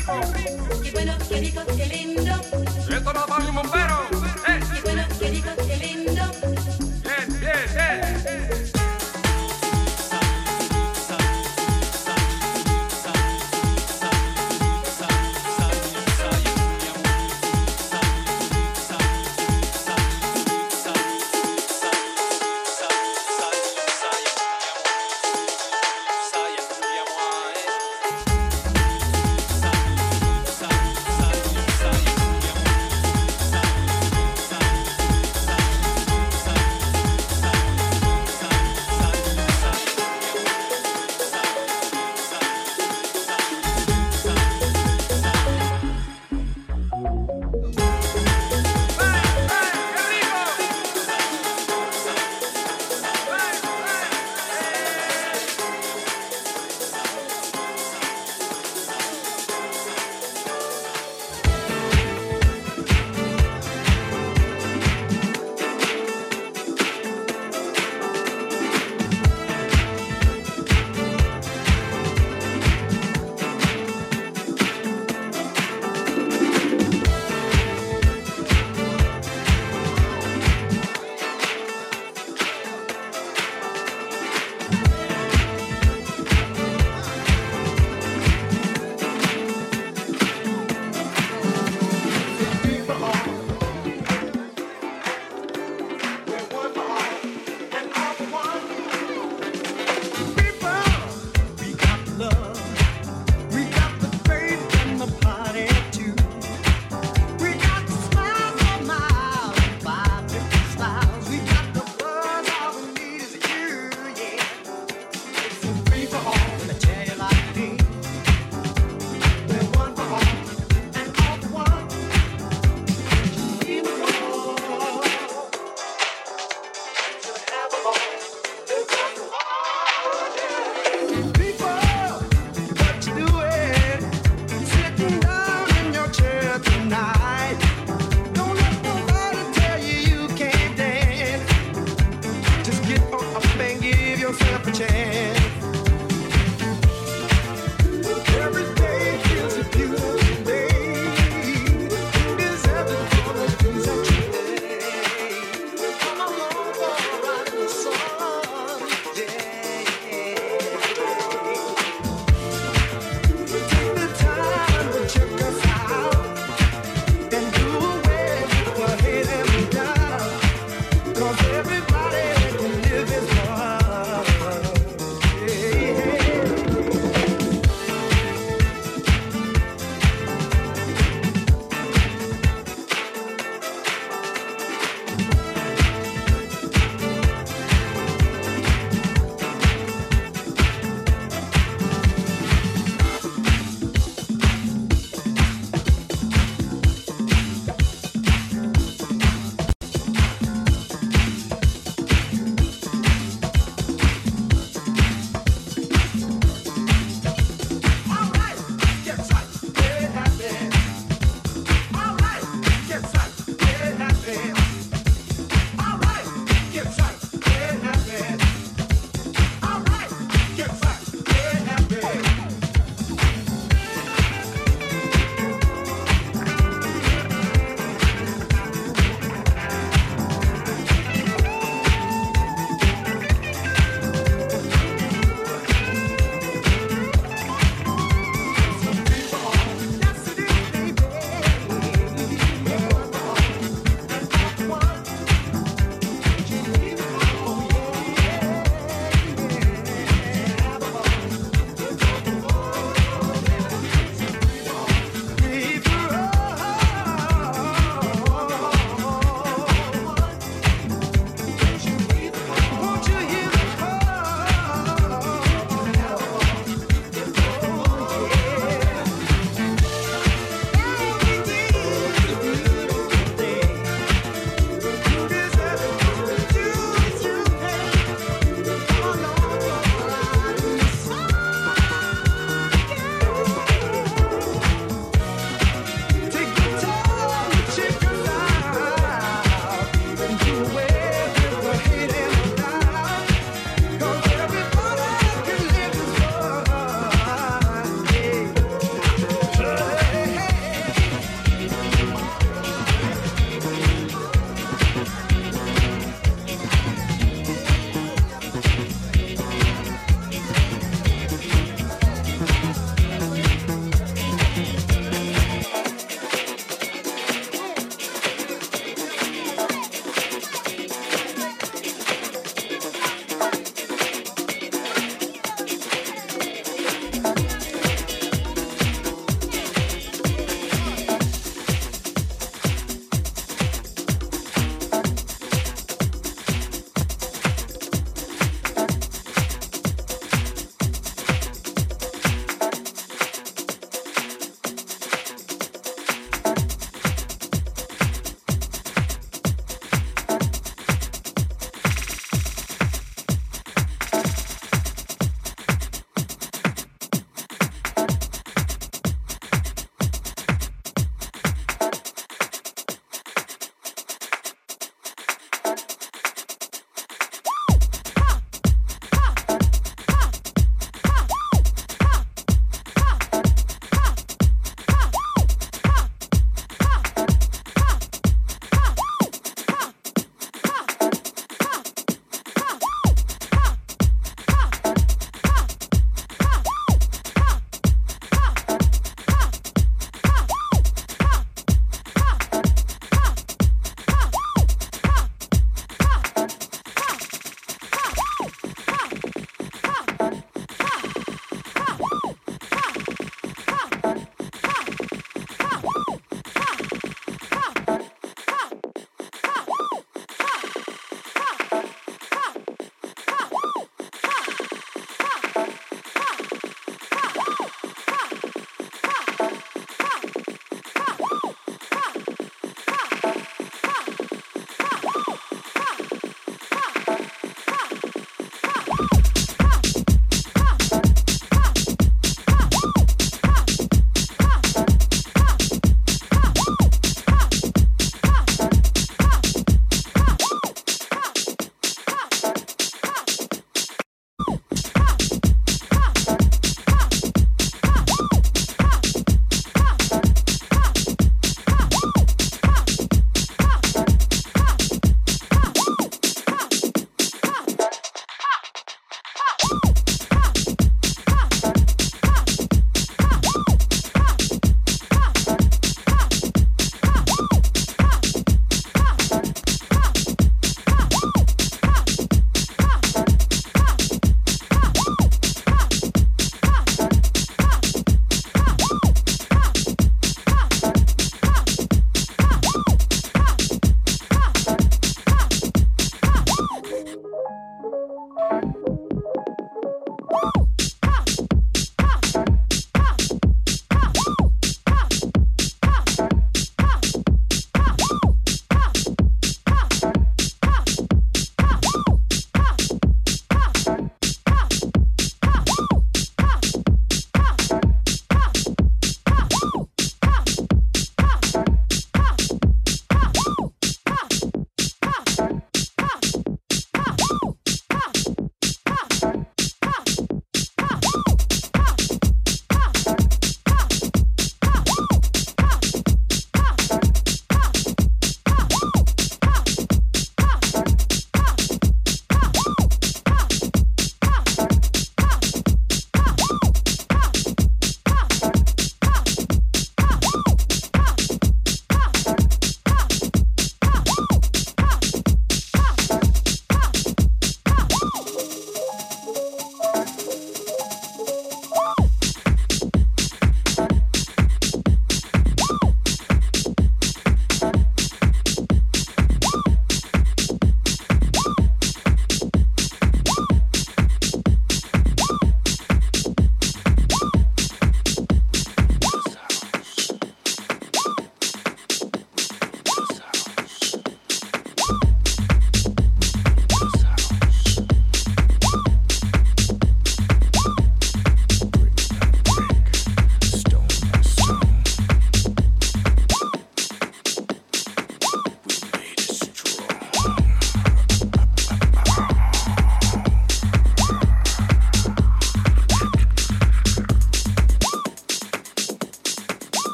rico. Qué bueno, qué rico, qué lindo. Esto lo no un bombero.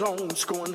Wrong going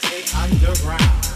The underground.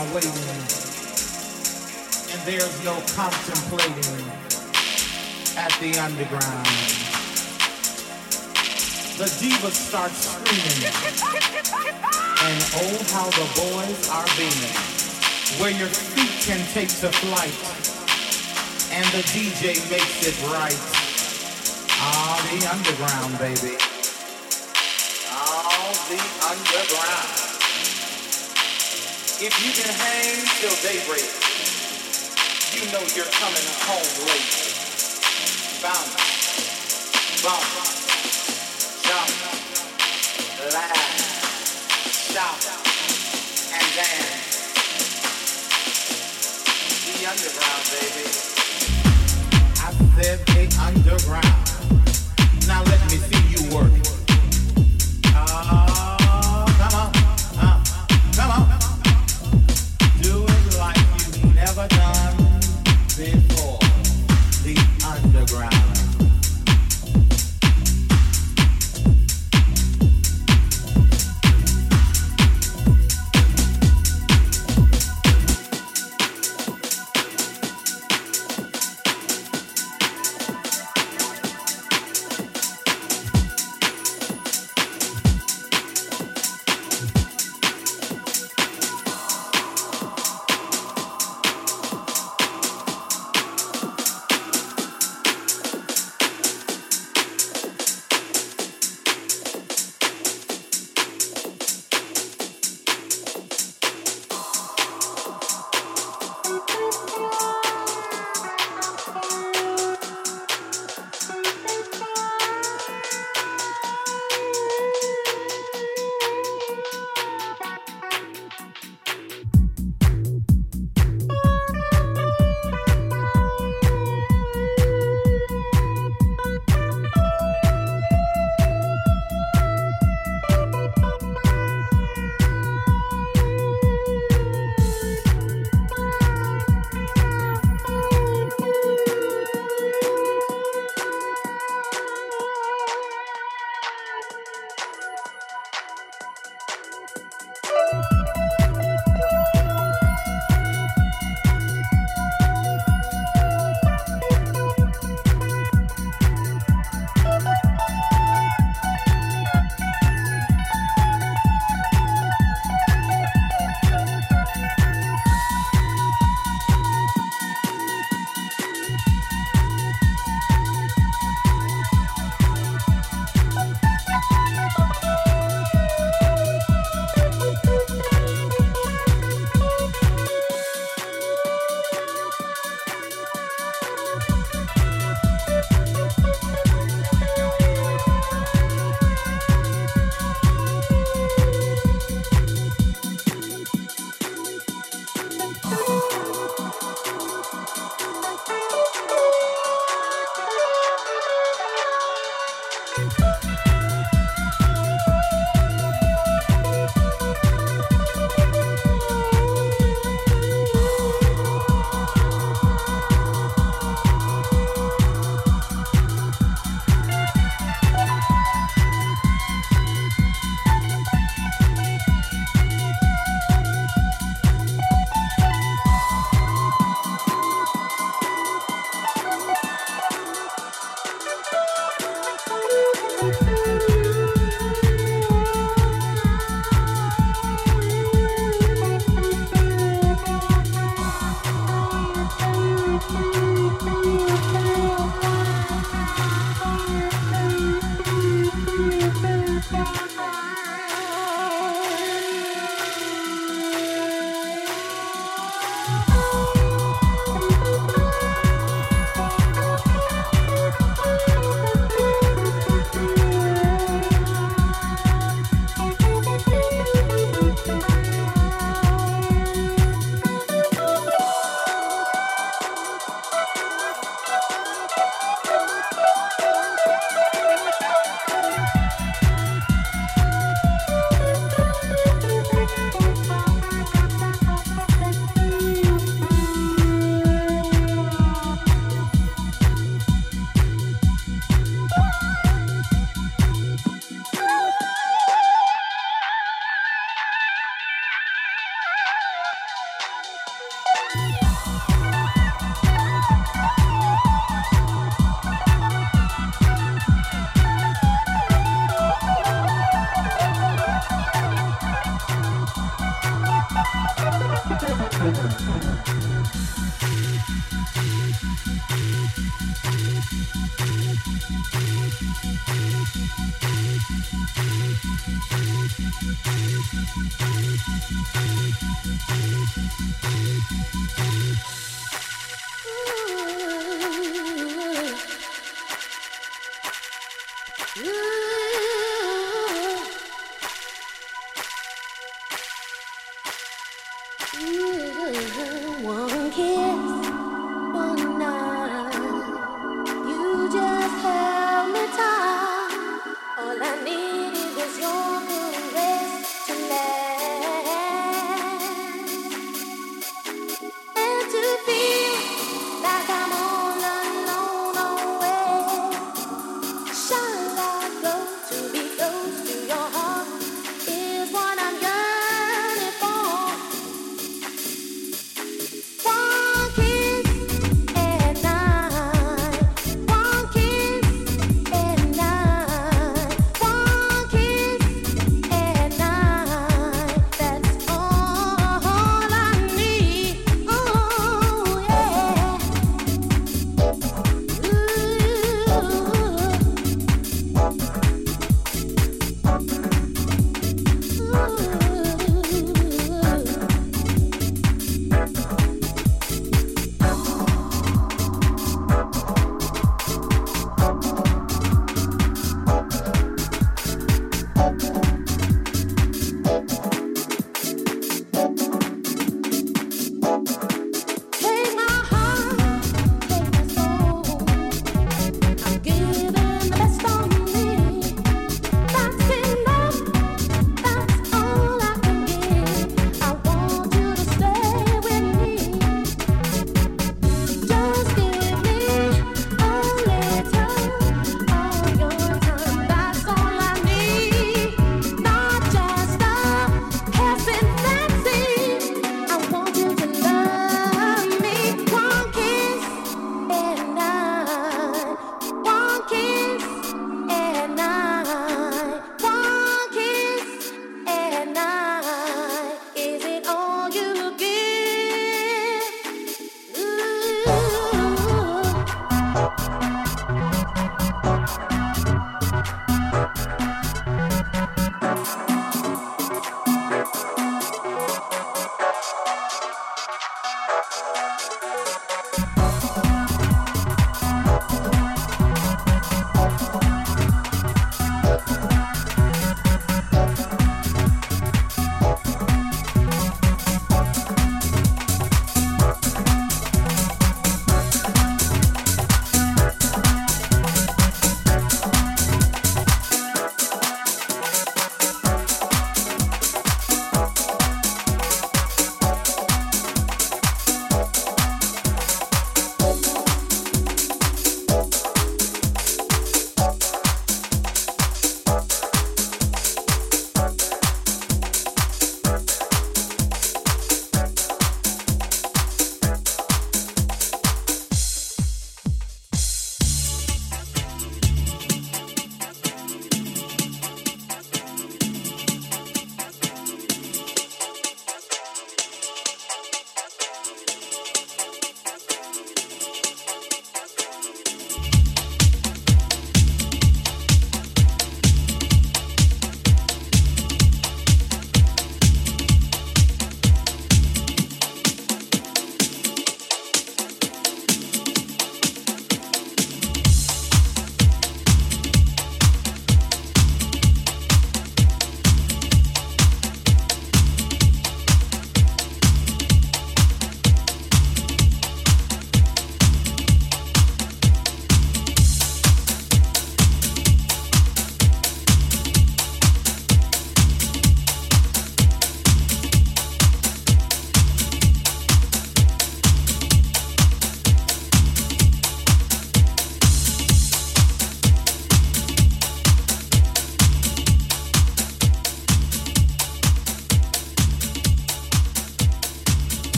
Are waiting and there's no contemplating at the underground. The diva starts screaming, and oh how the boys are beaming. Where your feet can take to flight, and the DJ makes it right. Ah, the underground, baby. Ah, the underground. If you can hang till daybreak, you know you're coming home late. Bounce, bump, jump, laugh, shout, and dance. The underground, baby. I said the underground.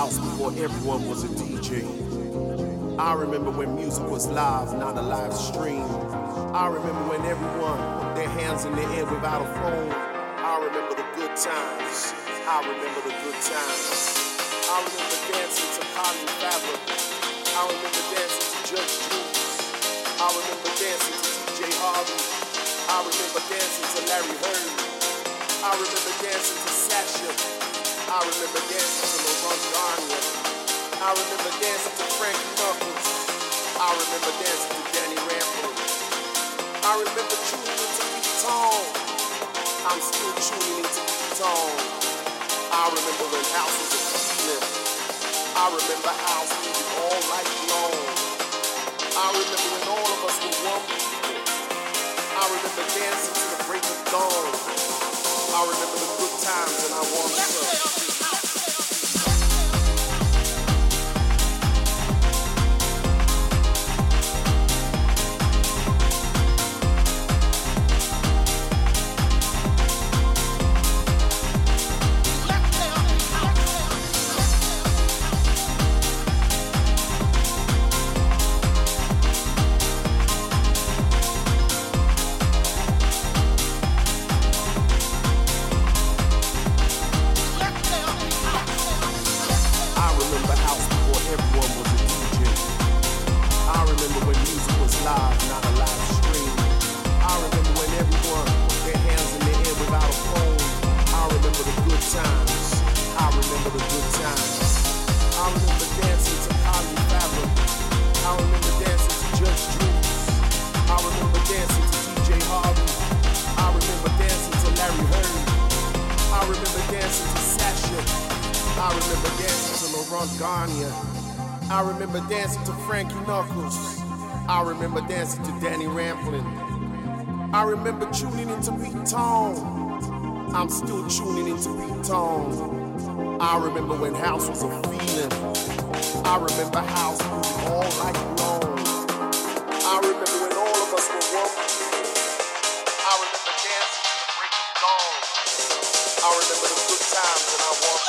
House before everyone was a DJ. I remember when music was live, not a live stream. I remember when everyone put their hands in the air without a phone. I remember the good times. I remember the good times. I remember dancing to Colin Fabric. I remember dancing to Judge Jules. I remember dancing to DJ Harvey. I remember dancing to Larry Heard. I remember dancing to Sasha. I remember dancing to Laurent Garnier. I remember dancing to Frankie Knuckles. I remember dancing to Danny Rampling. I remember tuning into Pete Tong. I'm still tuning into Pete Tong. I remember when house was a feeling. I remember house music all night long. I remember when all of us were one people. I remember dancing to the break of dawn. I remember the good times and I want some. House was a feeling. I remember house music all night long. I remember when all of us were one. I remember dancing to the break of dawn. I remember the good times and I want